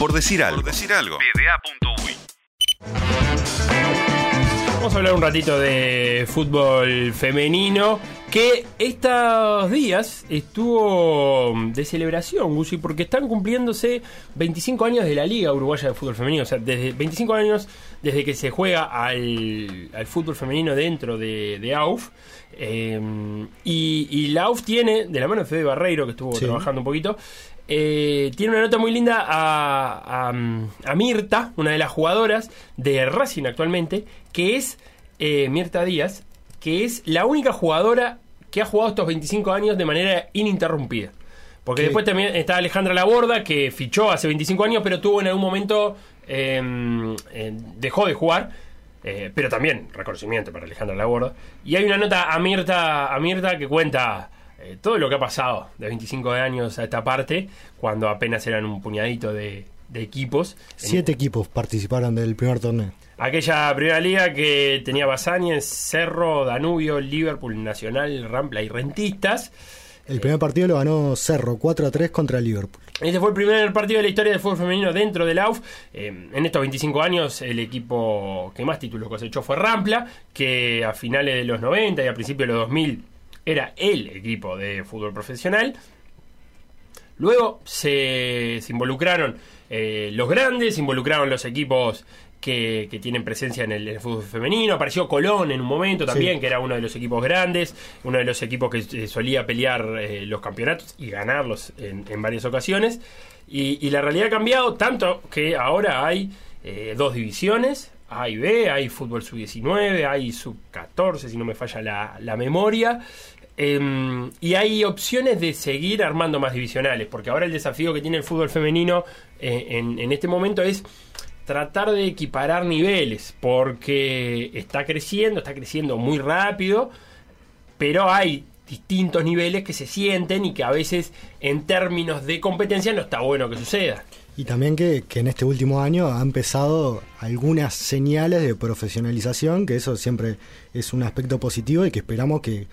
Por decir algo. Por decir algo. Vamos a hablar un ratito de fútbol femenino que estos días estuvo de celebración, Gusi, porque están cumpliéndose 25 años de la Liga Uruguaya de Fútbol Femenino. O sea, desde 25 años desde que se juega al, fútbol femenino dentro de, AUF. Eh, y, la AUF tiene, de la mano de Fede Barreiro, que estuvo trabajando un poquito, eh, tiene una nota muy linda a, Mirta, una de las jugadoras de Racing actualmente, que es eh, Mirta Díaz, que es la única jugadora que ha jugado estos 25 años de manera ininterrumpida. Porque después también está Alejandra Laborda, que fichó hace 25 años, pero tuvo en algún momento. Em, eh, dejó de jugar. pero también reconocimiento para Alejandra Laborda. Y hay una nota a Mirta, a Mirta que cuenta eh, todo lo que ha pasado de 25 años a esta parte, cuando apenas eran un puñadito de, equipos. Siete equipos participaron del primer torneo. Aquella primera liga que tenía Basáñez, Cerro, Danubio, Liverpool, Nacional, Rampla y Rentistas. El primer partido lo ganó Cerro 4 a 3 contra Liverpool. Este fue el primer partido de la historia del fútbol femenino dentro del AUF. Eh, en estos 25 años, el equipo que más títulos cosechó fue Rampla, que a finales de los 90 y a principios de los 2000 era el equipo de fútbol profesional. Luego se, involucraron eh, los grandes, se involucraron los equipos que, tienen presencia en el, fútbol femenino. Apareció Colón en un momento también, que era uno de los equipos grandes, uno de los equipos que eh, solía pelear eh, los campeonatos y ganarlos en, varias ocasiones. Y, la realidad ha cambiado tanto que ahora hay dos divisiones, A y B, hay fútbol sub-19, hay sub-14, si no me falla la, la memoria. Em, y hay opciones de seguir armando más divisionales, porque ahora el desafío que tiene el fútbol femenino eh, en, este momento es tratar de equiparar niveles, porque está creciendo, está creciendo muy rápido, pero hay distintos niveles que se sienten y que a veces en términos de competencia no está bueno que suceda. Y también que, en este último año ha empezado algunas señales de profesionalización, que eso siempre es un aspecto positivo y que esperamos que,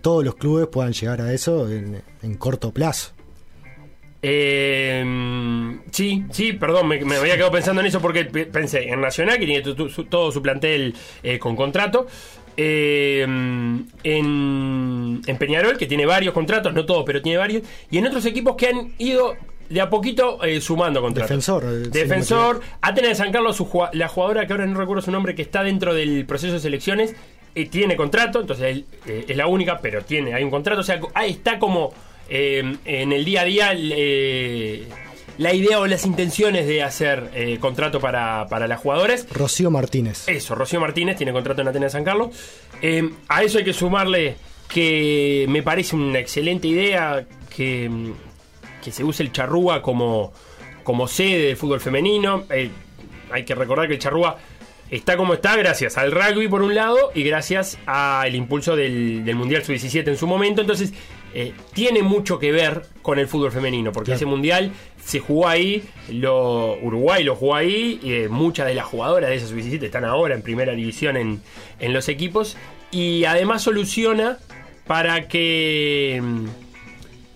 todos los clubes puedan llegar a eso en, corto plazo. Eh, sí, sí, perdón, me, había quedado pensando en eso porque pensé en Nacional, que tiene todo su plantel eh, con contrato. Eh, en, en, Peñarol, que tiene varios contratos, no todos, pero tiene varios. Y en otros equipos que han ido de a poquito eh, sumando contratos. Defensor. Eh, Defensor. Atenas de San Carlos, la jugadora que ahora no recuerdo su nombre, que está dentro del proceso de selecciones, eh, tiene contrato, entonces es la única, pero tiene, hay un contrato. O sea, ahí está como en el día a día la idea o las intenciones de hacer contrato para, para las jugadoras. Rocío Martínez. Eso, Rocío Martínez tiene contrato en Atenas de San Carlos. a eso hay que sumarle que me parece una excelente idea que que se use el charrúa como, como sede del fútbol femenino. Eh, hay que recordar que el charrúa está como está gracias al rugby por un lado y gracias al impulso del, Mundial Sub-17 en su momento. Entonces, eh, tiene mucho que ver con el fútbol femenino, porque ese Mundial se jugó ahí, lo, Uruguay lo jugó ahí, y, eh, muchas de las jugadoras de esa Sub-17 están ahora en primera división en, en los equipos, y además soluciona para que... Mm,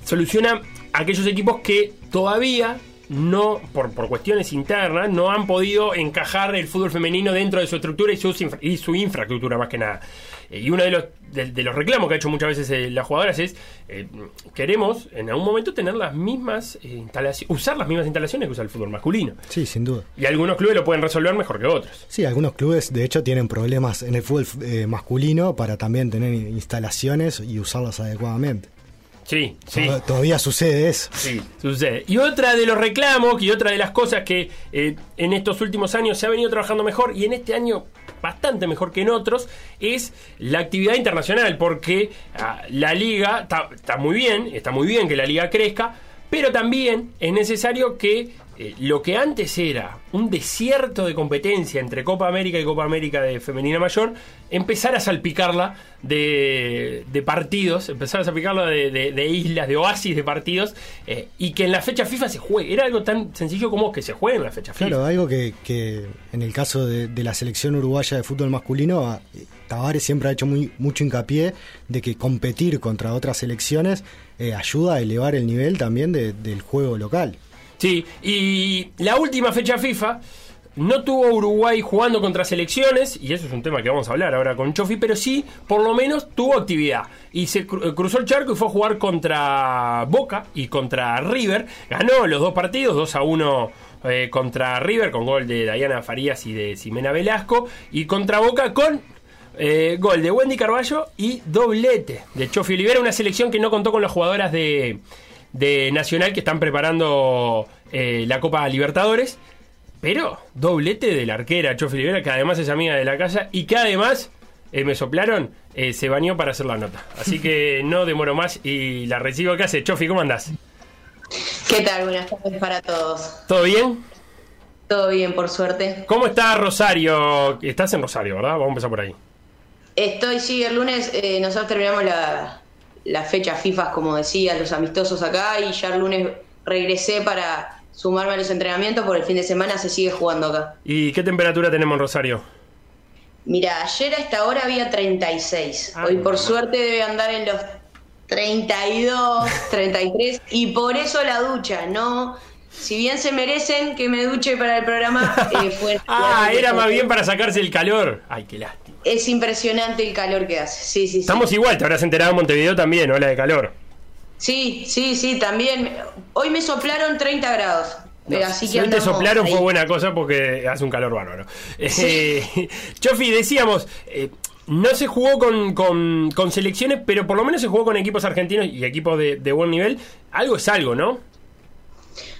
soluciona aquellos equipos que todavía no, por, por, cuestiones internas, no han podido encajar el fútbol femenino dentro de su estructura y su, y su infraestructura más que nada. Eh, y uno de los, de, los reclamos que ha hecho muchas veces eh, las jugadoras es, eh, queremos en algún momento tener las mismas instalaciones, usar las mismas instalaciones que usa el fútbol masculino. Sí, sin duda. Y algunos clubes lo pueden resolver mejor que otros. Sí, algunos clubes de hecho tienen problemas en el fútbol masculino para también tener instalaciones y usarlas adecuadamente. Sí, sí. Todavía sucede eso. Sí, sucede. Y otra de los reclamos y otra de las cosas que eh, en estos últimos años se ha venido trabajando mejor y en este año bastante mejor que en otros es la actividad internacional, porque ah, la liga está muy bien, está muy bien que la liga crezca, pero también es necesario que eh, lo que antes era un desierto de competencia entre Copa América y Copa América de Femenina Mayor, empezar a salpicarla de, partidos, empezar a salpicarla de, islas, de oasis de partidos, eh, y que en la fecha FIFA se juegue. Era algo tan sencillo como que se juegue en la fecha FIFA. Claro, algo que, en el caso de, la selección uruguaya de fútbol masculino, Tavares siempre ha hecho muy, mucho hincapié de que competir contra otras selecciones eh, ayuda a elevar el nivel también del juego local. Sí, y la última fecha FIFA no tuvo Uruguay jugando contra selecciones, y eso es un tema que vamos a hablar ahora con Chofi, pero sí, por lo menos, tuvo actividad. Y se cru- cruzó el charco y fue a jugar contra Boca y contra River. Ganó los dos partidos, 2 a 1 eh, contra River, con gol de Dayana Farías y de Ximena Velasco, y contra Boca con eh, gol de Wendy Carballo y doblete de Chofi Olivera, una selección que no contó con las jugadoras de, de Nacional que están preparando eh, la Copa Libertadores. Pero doblete de la arquera Chofi Olivera, que además es amiga de la casa y que además, eh, me soplaron, eh, se bañó para hacer la nota. Así que no demoro más y la recibo. ¿Qué hace? Chofi, ¿cómo andás? ¿Qué tal? Buenas tardes para todos. ¿Todo bien? Todo bien, por suerte. ¿Cómo está Rosario? Estás en Rosario, ¿verdad? Vamos a empezar por ahí. Estoy, sí, el lunes eh, nosotros terminamos la, la fecha FIFA, como decía, los amistosos acá, y ya el lunes regresé para sumarme a los entrenamientos, por el fin de semana se sigue jugando acá. ¿Y qué temperatura tenemos en Rosario? Mira, ayer a esta hora había 36. Ah, Hoy por suerte debe andar en los 32, 33, y por eso la ducha, ¿no? Si bien se merecen que me duche para el programa, eh, fue... Ah, era más bien para sacarse el calor. Ay, qué lástima. Es impresionante el calor que hace. Sí, sí, sí. Estamos igual, te habrás enterado en Montevideo también, ola de calor. Sí, sí, sí, también. Hoy me soplaron 30 grados. No, así si que hoy te soplaron ahí. fue buena cosa porque hace un calor bárbaro. Eh, Chofi, decíamos, eh, no se jugó con, con- con selecciones, pero por lo menos se jugó con equipos argentinos y equipos de, de buen nivel. Algo es algo, ¿no?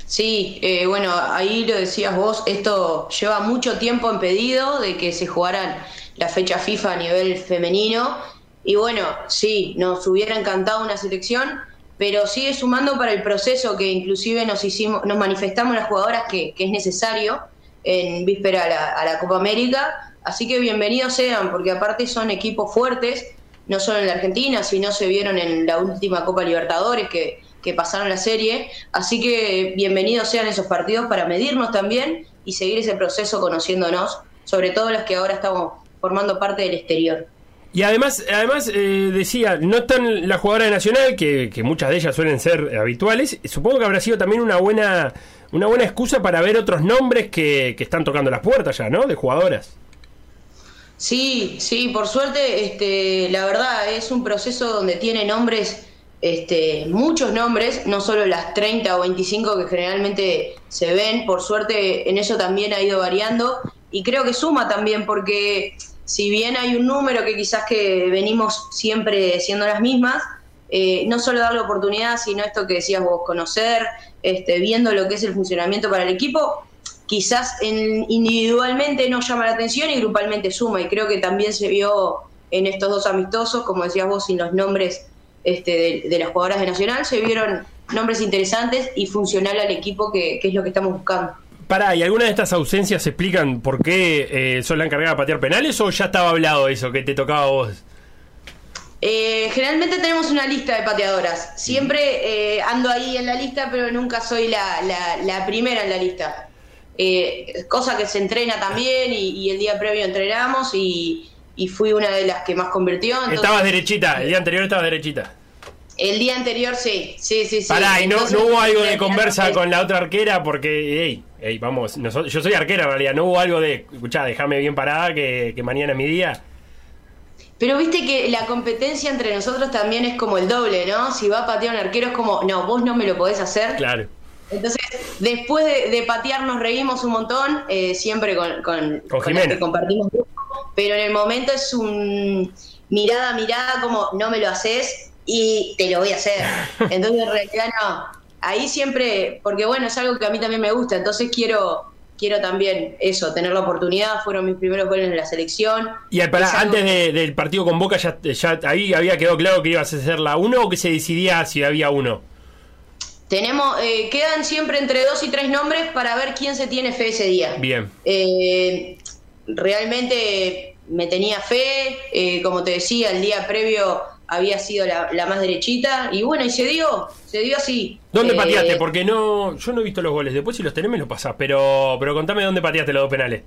Sí, eh, bueno, ahí lo decías vos, esto lleva mucho tiempo en pedido de que se jugaran la fecha FIFA a nivel femenino. Y bueno, sí, nos hubiera encantado una selección, pero sigue sumando para el proceso que inclusive nos hicimos, nos manifestamos las jugadoras que, que es necesario en víspera a la, a la Copa América. Así que bienvenidos sean, porque aparte son equipos fuertes, no solo en la Argentina, sino se vieron en la última Copa Libertadores que, que pasaron la serie. Así que bienvenidos sean esos partidos para medirnos también y seguir ese proceso conociéndonos, sobre todo las que ahora estamos formando parte del exterior. Y además, además eh, decía, no están las jugadoras de Nacional, que, que muchas de ellas suelen ser habituales. Supongo que habrá sido también una buena, una buena excusa para ver otros nombres que, que están tocando las puertas ya, ¿no? De jugadoras. Sí, sí, por suerte, este, la verdad es un proceso donde tiene nombres, este, muchos nombres, no solo las 30 o 25 que generalmente se ven, por suerte en eso también ha ido variando y creo que suma también porque si bien hay un número que quizás que venimos siempre siendo las mismas, eh, no solo darle oportunidad, sino esto que decías vos, conocer, este, viendo lo que es el funcionamiento para el equipo, quizás en- individualmente no llama la atención y grupalmente suma. Y creo que también se vio en estos dos amistosos, como decías vos, sin los nombres este, de, de las jugadoras de Nacional, se vieron nombres interesantes y funcional al equipo, que, que es lo que estamos buscando. Pará, ¿y alguna de estas ausencias explican por qué eh, son la encargada de patear penales o ya estaba hablado eso, que te tocaba a vos? Eh, generalmente tenemos una lista de pateadoras. Siempre eh, ando ahí en la lista, pero nunca soy la, la- la primera en la lista. Eh, cosa que se entrena también y, y el día previo entrenamos y, y fui una de las que más convirtió. entonces- Estabas derechita, el día anterior estabas derechita. El día anterior sí, sí, sí. sí. Pará, y no, Entonces, no hubo algo de conversa con la otra arquera porque, hey, hey, vamos, nosotros- yo soy arquera en realidad, no hubo algo de, escuchá, déjame bien parada que, que mañana es mi día. Pero viste que la competencia entre nosotros también es como el doble, ¿no? Si va a patear un arquero es como, no, vos no me lo podés hacer. Claro. Entonces, después de, de patear nos reímos un montón, eh, siempre con, con, que compartimos pero en el momento es un mirada, mirada, como no me lo haces y te lo voy a hacer. Entonces, en realidad no. Ahí siempre, porque bueno, es algo que a mí también me gusta, entonces quiero quiero también eso, tener la oportunidad, fueron mis primeros goles en la selección. Y antes de- del partido con Boca, ya, ya ahí había quedado claro que ibas a hacer la 1 o que se decidía si había uno. Tenemos, eh, quedan siempre entre dos y tres nombres para ver quién se tiene fe ese día. Bien. Eh, realmente me tenía fe, eh, como te decía, el día previo había sido la, la más derechita y bueno, y se dio, se dio así. ¿Dónde Eh, pateaste? Porque no, yo no he visto los goles. Después si los tenés me los pasás. Pero, pero contame dónde pateaste los dos penales.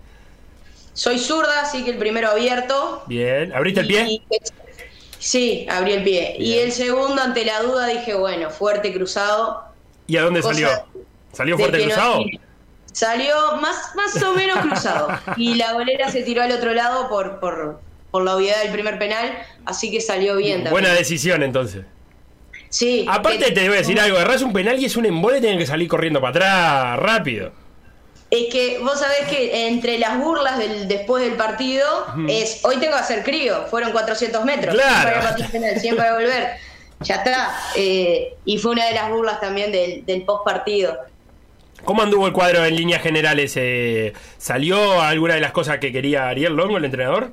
Soy zurda, así que el primero abierto. Bien. ¿Abriste el pie? Y- sí, abrí el pie. Y el segundo, ante la duda, dije, bueno, fuerte cruzado. ¿Y a dónde salió? ¿Salió fuerte cruzado? Salió más, más o menos cruzado. Y la golera se tiró al otro lado por, por, por la obviedad del primer penal, así que salió bien también. Buena decisión entonces. Sí. Aparte te voy a decir algo, agarras un penal y es un embole, tienen que salir corriendo para atrás rápido. Es que vos sabés que entre las burlas del después del partido es hoy tengo que hacer crío, fueron 400 metros, claro. siempre para volver, ya está. Eh, y fue una de las burlas también del, del post partido. ¿Cómo anduvo el cuadro en líneas generales? Eh, ¿Salió alguna de las cosas que quería Ariel Longo, el entrenador?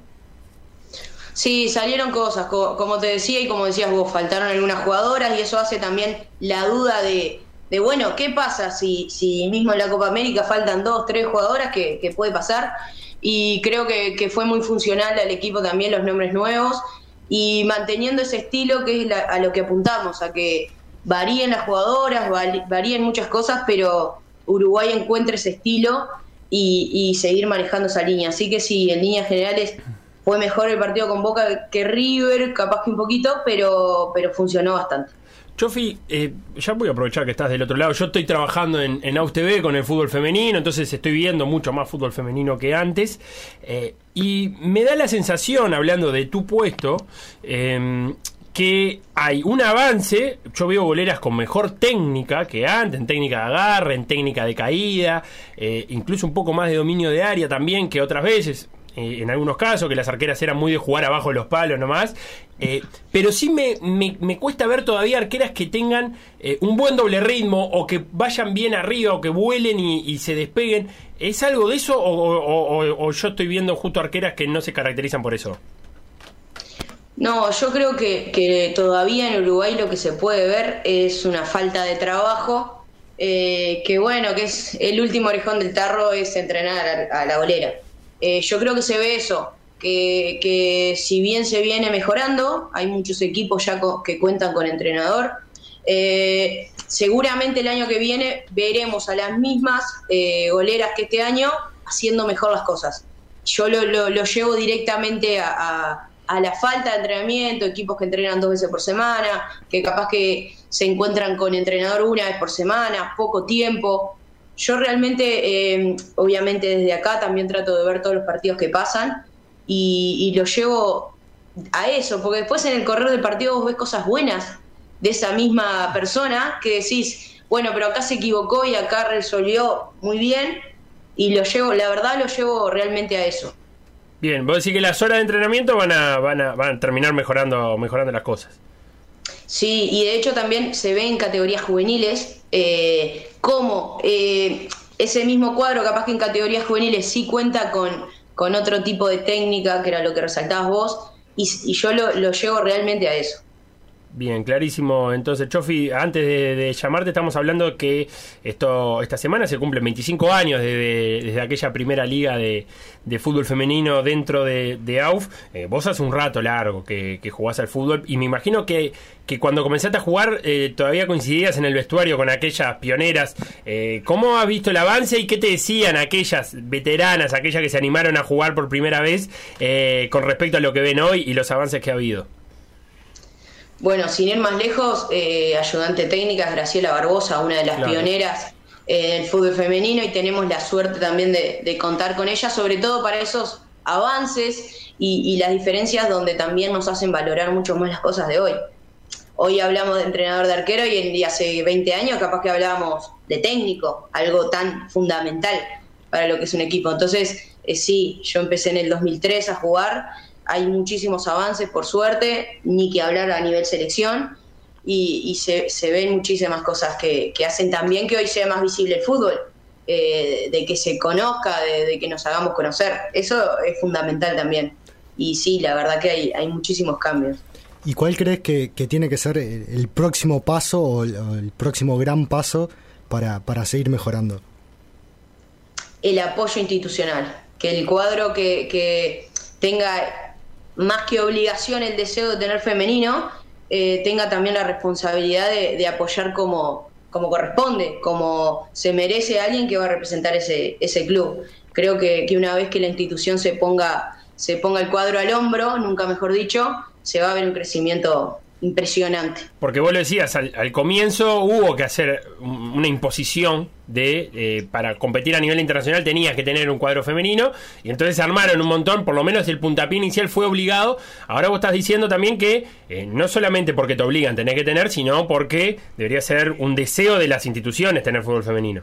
Sí, salieron cosas, como te decía y como decías vos, faltaron algunas jugadoras y eso hace también la duda de, de bueno, ¿qué pasa si, si mismo en la Copa América faltan dos, tres jugadoras que, puede pasar? Y creo que, fue muy funcional al equipo también los nombres nuevos y manteniendo ese estilo que es a lo que apuntamos, a que varíen las jugadoras, varíen muchas cosas, pero Uruguay encuentre ese estilo y, y seguir manejando esa línea. Así que sí, en líneas generales fue mejor el partido con Boca que River, capaz que un poquito, pero, pero funcionó bastante. Chofi, eh, ya voy a aprovechar que estás del otro lado. Yo estoy trabajando en, en AUSTV con el fútbol femenino, entonces estoy viendo mucho más fútbol femenino que antes. Eh, y me da la sensación, hablando de tu puesto, em, que hay un avance. Yo veo boleras con mejor técnica que antes, en técnica de agarre, en técnica de caída, eh, incluso un poco más de dominio de área también que otras veces. Eh, en algunos casos, que las arqueras eran muy de jugar abajo de los palos nomás. Eh, pero sí me, me, cuesta ver todavía arqueras que tengan eh, un buen doble ritmo o que vayan bien arriba o que vuelen y, se despeguen. ¿Es algo de eso o, yo estoy viendo justo arqueras que no se caracterizan por eso? No, yo creo que, todavía en Uruguay lo que se puede ver es una falta de trabajo. que bueno, que es el último orejón del tarro es entrenar a la bolera. Eh, yo creo que se ve eso, que, si bien se viene mejorando, hay muchos equipos ya que cuentan con entrenador. Eh, seguramente el año que viene veremos a las mismas eh, goleras que este año haciendo mejor las cosas. Yo lo, llevo directamente a, la falta de entrenamiento, equipos que entrenan dos veces por semana, que capaz que se encuentran con entrenador una vez por semana, poco tiempo. Yo realmente, eh, obviamente desde acá también trato de ver todos los partidos que pasan y, lo llevo a eso, porque después en el correr del partido vos ves cosas buenas de esa misma persona que decís, bueno, pero acá se equivocó y acá resolvió muy bien y lo llevo, la verdad lo llevo realmente a eso. Bien, vos decís que las horas de entrenamiento van a, van a, van a terminar mejorando, mejorando las cosas. Sí, y de hecho también se ve en categorías juveniles eh, cómo eh, ese mismo cuadro, capaz que en categorías juveniles sí cuenta con, con otro tipo de técnica, que era lo que resaltabas vos, y, yo lo, lo llevo realmente a eso. Bien, clarísimo. Entonces, Chofi, antes de, llamarte, estamos hablando que esto esta semana se cumplen 25 años desde, aquella primera liga de, fútbol femenino dentro de, AUF. Eh, vos hace un rato largo que, jugás al fútbol y me imagino que, que cuando comenzaste a jugar eh, todavía coincidías en el vestuario con aquellas pioneras. Eh, ¿Cómo has visto el avance y qué te decían aquellas veteranas, aquellas que se animaron a jugar por primera vez con respecto a lo que ven hoy y los avances que ha habido? Bueno, sin ir más lejos, eh, ayudante técnica es Graciela Barbosa, una de las pioneras eh, del fútbol femenino y tenemos la suerte también de, contar con ella, sobre todo para esos avances y, las diferencias donde también nos hacen valorar mucho más las cosas de hoy. Hoy hablamos de entrenador de arquero y, hace 20 años capaz que hablábamos de técnico, algo tan fundamental para lo que es un equipo. Entonces, eh, sí, yo empecé en el 2003 a jugar hay muchísimos avances, por suerte, ni que hablar a nivel selección, y, se, ven muchísimas cosas que, hacen también que hoy sea más visible el fútbol, eh, de que se conozca, de, que nos hagamos conocer. Eso es fundamental también. Y sí, la verdad que hay, hay muchísimos cambios. ¿Y cuál crees que, tiene que ser el, próximo paso o el, próximo gran paso para, para seguir mejorando? El apoyo institucional, que el cuadro que, que tenga más que obligación el deseo de tener femenino, eh, tenga también la responsabilidad de, apoyar como, corresponde, como se merece alguien que va a representar ese, ese club. Creo que, una vez que la institución se ponga, se ponga el cuadro al hombro, nunca mejor dicho, se va a ver un crecimiento impresionante. Porque vos lo decías, al, comienzo hubo que hacer una imposición de eh, para competir a nivel internacional tenías que tener un cuadro femenino y entonces se armaron un montón, por lo menos el puntapié inicial fue obligado. Ahora vos estás diciendo también que eh, no solamente porque te obligan tener que tener, sino porque debería ser un deseo de las instituciones tener fútbol femenino.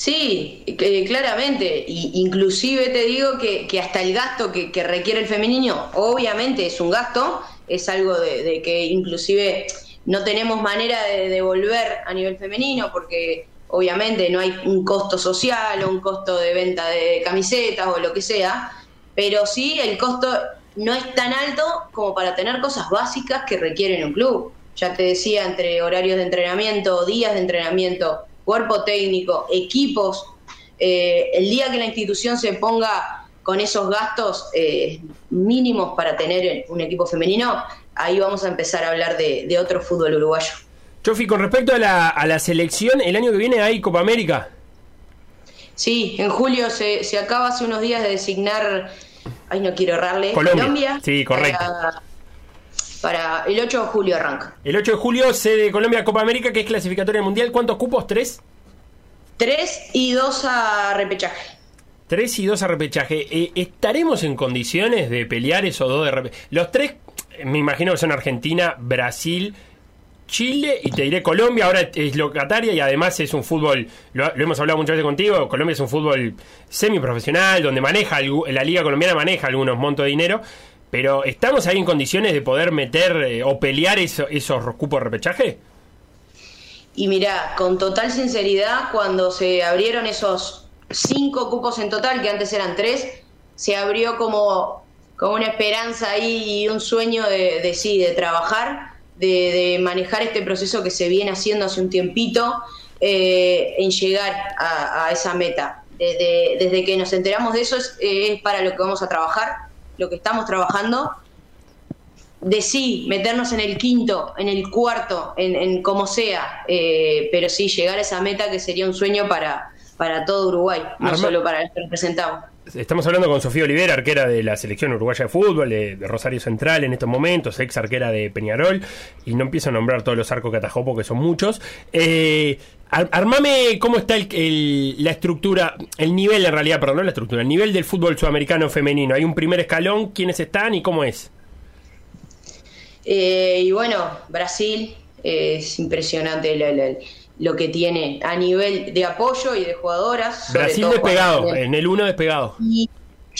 Sí, claramente. Y, inclusive te digo que, hasta el gasto que, que requiere el femenino, obviamente es un gasto, es algo de, que inclusive no tenemos manera de devolver a nivel femenino porque obviamente no hay un costo social o un costo de venta de camisetas o lo que sea, pero sí el costo no es tan alto como para tener cosas básicas que requieren un club. Ya te decía, entre horarios de entrenamiento, días de entrenamiento, cuerpo técnico, equipos, eh, el día que la institución se ponga con esos gastos eh, mínimos para tener un equipo femenino, ahí vamos a empezar a hablar de, otro fútbol uruguayo. Chofi, con respecto a la, a la selección, el año que viene hay Copa América. Sí, en julio se, se acaba hace unos días de designar, ay no quiero errarle, Colombia. sí, correcto. Para, el 8 de julio arranca. El 8 de julio sede Colombia Copa América, que es clasificatoria mundial. ¿Cuántos cupos? ¿Tres? Tres y dos a repechaje. 3 y 2 a repechaje. Eh, ¿Estaremos en condiciones de pelear esos dos de repechaje? Los tres, me imagino que son Argentina, Brasil, Chile y te diré Colombia. Ahora es locataria y además es un fútbol, lo, hemos hablado muchas veces contigo, Colombia es un fútbol semiprofesional donde maneja, la liga colombiana maneja algunos montos de dinero. Pero ¿estamos ahí en condiciones de poder meter eh, o pelear esos cupos de repechaje? Y mira, con total sinceridad, cuando se abrieron esos cinco cupos en total, que antes eran tres, se abrió como, como una esperanza ahí y un sueño de, sí, de trabajar, de, manejar este proceso que se viene haciendo hace un tiempito eh, en llegar a, esa meta. Desde, desde, que nos enteramos de eso es, es, para lo que vamos a trabajar, lo que estamos trabajando. De sí, meternos en el quinto, en el cuarto, en, en como sea, eh, pero sí, llegar a esa meta que sería un sueño para, para todo Uruguay, no solo para el que representamos. Estamos hablando con Sofía Olivera, arquera de la selección uruguaya de fútbol, de, Rosario Central en estos momentos, ex arquera de Peñarol, y no empiezo a nombrar todos los arcos que atajó porque son muchos. Eh, armame cómo está la estructura, el nivel en realidad, perdón, no la estructura, el nivel del fútbol sudamericano femenino. Hay un primer escalón, ¿quiénes están y cómo es? Eh, y bueno, Brasil, es impresionante el, el lo que tiene a nivel de apoyo y de jugadoras. Brasil despegado, en el 1 despegado. Y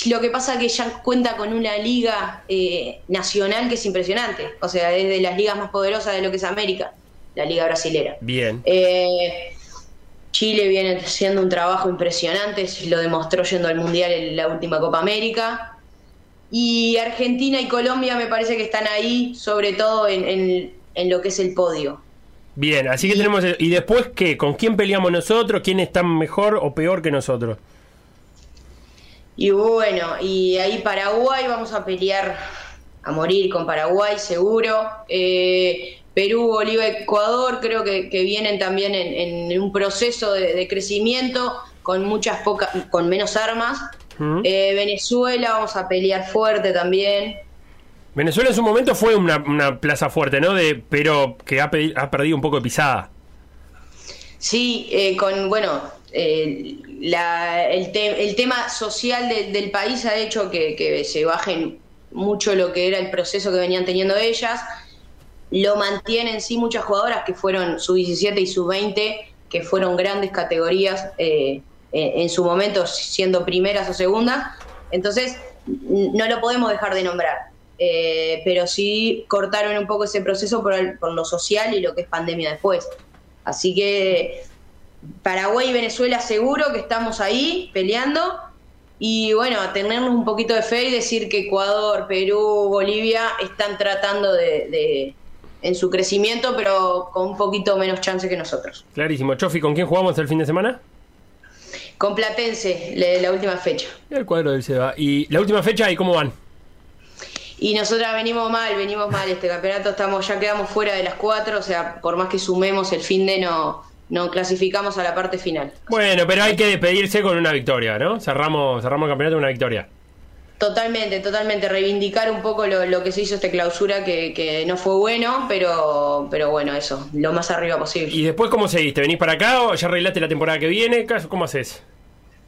lo que pasa es que ya cuenta con una liga eh, nacional que es impresionante. O sea, es de las ligas más poderosas de lo que es América, la liga brasilera. Bien. Eh, Chile viene haciendo un trabajo impresionante, lo demostró yendo al Mundial en la última Copa América. Y Argentina y Colombia me parece que están ahí, sobre todo en lo que es el podio. Bien, así que tenemos. ¿Y después qué? ¿Con quién peleamos nosotros? ¿Quién está mejor o peor que nosotros? Y bueno, y ahí Paraguay vamos a pelear a morir con Paraguay, seguro. Eh, Perú, Bolivia, Ecuador, creo que, vienen también en, un proceso de, crecimiento con muchas pocas, con menos armas. Eh, Venezuela vamos a pelear fuerte también. Venezuela en su momento fue una, plaza fuerte, ¿no? De, pero que ha, perdido un poco de pisada. Sí, eh, con, bueno, eh, el, tema social del país ha hecho que, se bajen mucho lo que era el proceso que venían teniendo ellas. Lo mantienen sí muchas jugadoras que fueron su 17 y su 20, que fueron grandes categorías eh, en su momento siendo primeras o segundas. Entonces, no lo podemos dejar de nombrar. Eh, pero sí cortaron un poco ese proceso por, lo social y lo que es pandemia después. Así que Paraguay y Venezuela seguro que estamos ahí peleando y bueno, a tenernos un poquito de fe y decir que Ecuador, Perú, Bolivia están tratando de, en su crecimiento, pero con un poquito menos chance que nosotros. Clarísimo. Chofi, ¿con quién jugamos el fin de semana? Con Platense, la, última fecha. El cuadro del Seba. ¿Y la última fecha y cómo van? Y nosotras venimos mal, venimos mal este campeonato, estamos ya quedamos fuera de las cuatro, o sea, por más que sumemos el fin de no, no clasificamos a la parte final. Bueno, pero hay que despedirse con una victoria, ¿no? Cerramos, cerramos el campeonato con una victoria. Totalmente, totalmente. Reivindicar un poco lo, que se hizo esta clausura, que, no fue bueno, pero, pero bueno, eso, lo más arriba posible. ¿Y después cómo seguiste? ¿Venís para acá o ya arreglaste la temporada que viene? ¿Cómo haces?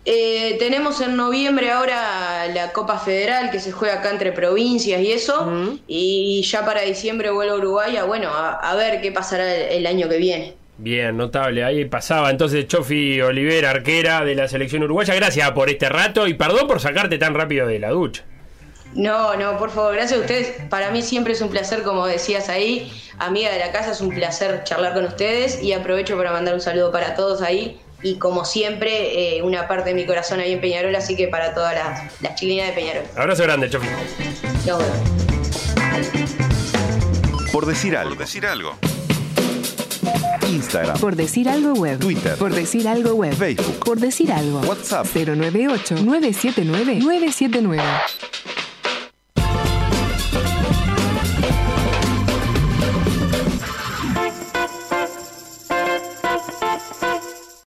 Eh, tenemos en noviembre ahora la Copa Federal que se juega acá entre provincias y eso, y ya para diciembre vuelvo a Uruguay a, bueno, a, ver qué pasará el año que viene. Bien, notable. Ahí pasaba entonces Chofi Olivera, arquera de la selección uruguaya. Gracias por este rato y perdón por sacarte tan rápido de la ducha. No, no, por favor, gracias a ustedes. Para mí siempre es un placer, como decías ahí, amiga de la casa, es un placer charlar con ustedes y aprovecho para mandar un saludo para todos ahí y como siempre, eh, una parte de mi corazón ahí en Peñarol, así que para todas las, las chiquilinas de Peñarol. Abrazo grande, Chofi. Por decir algo. Por decir algo. Instagram. Por decir algo web. Twitter. Por decir algo web. Facebook. Por decir algo. WhatsApp. 098 979 979.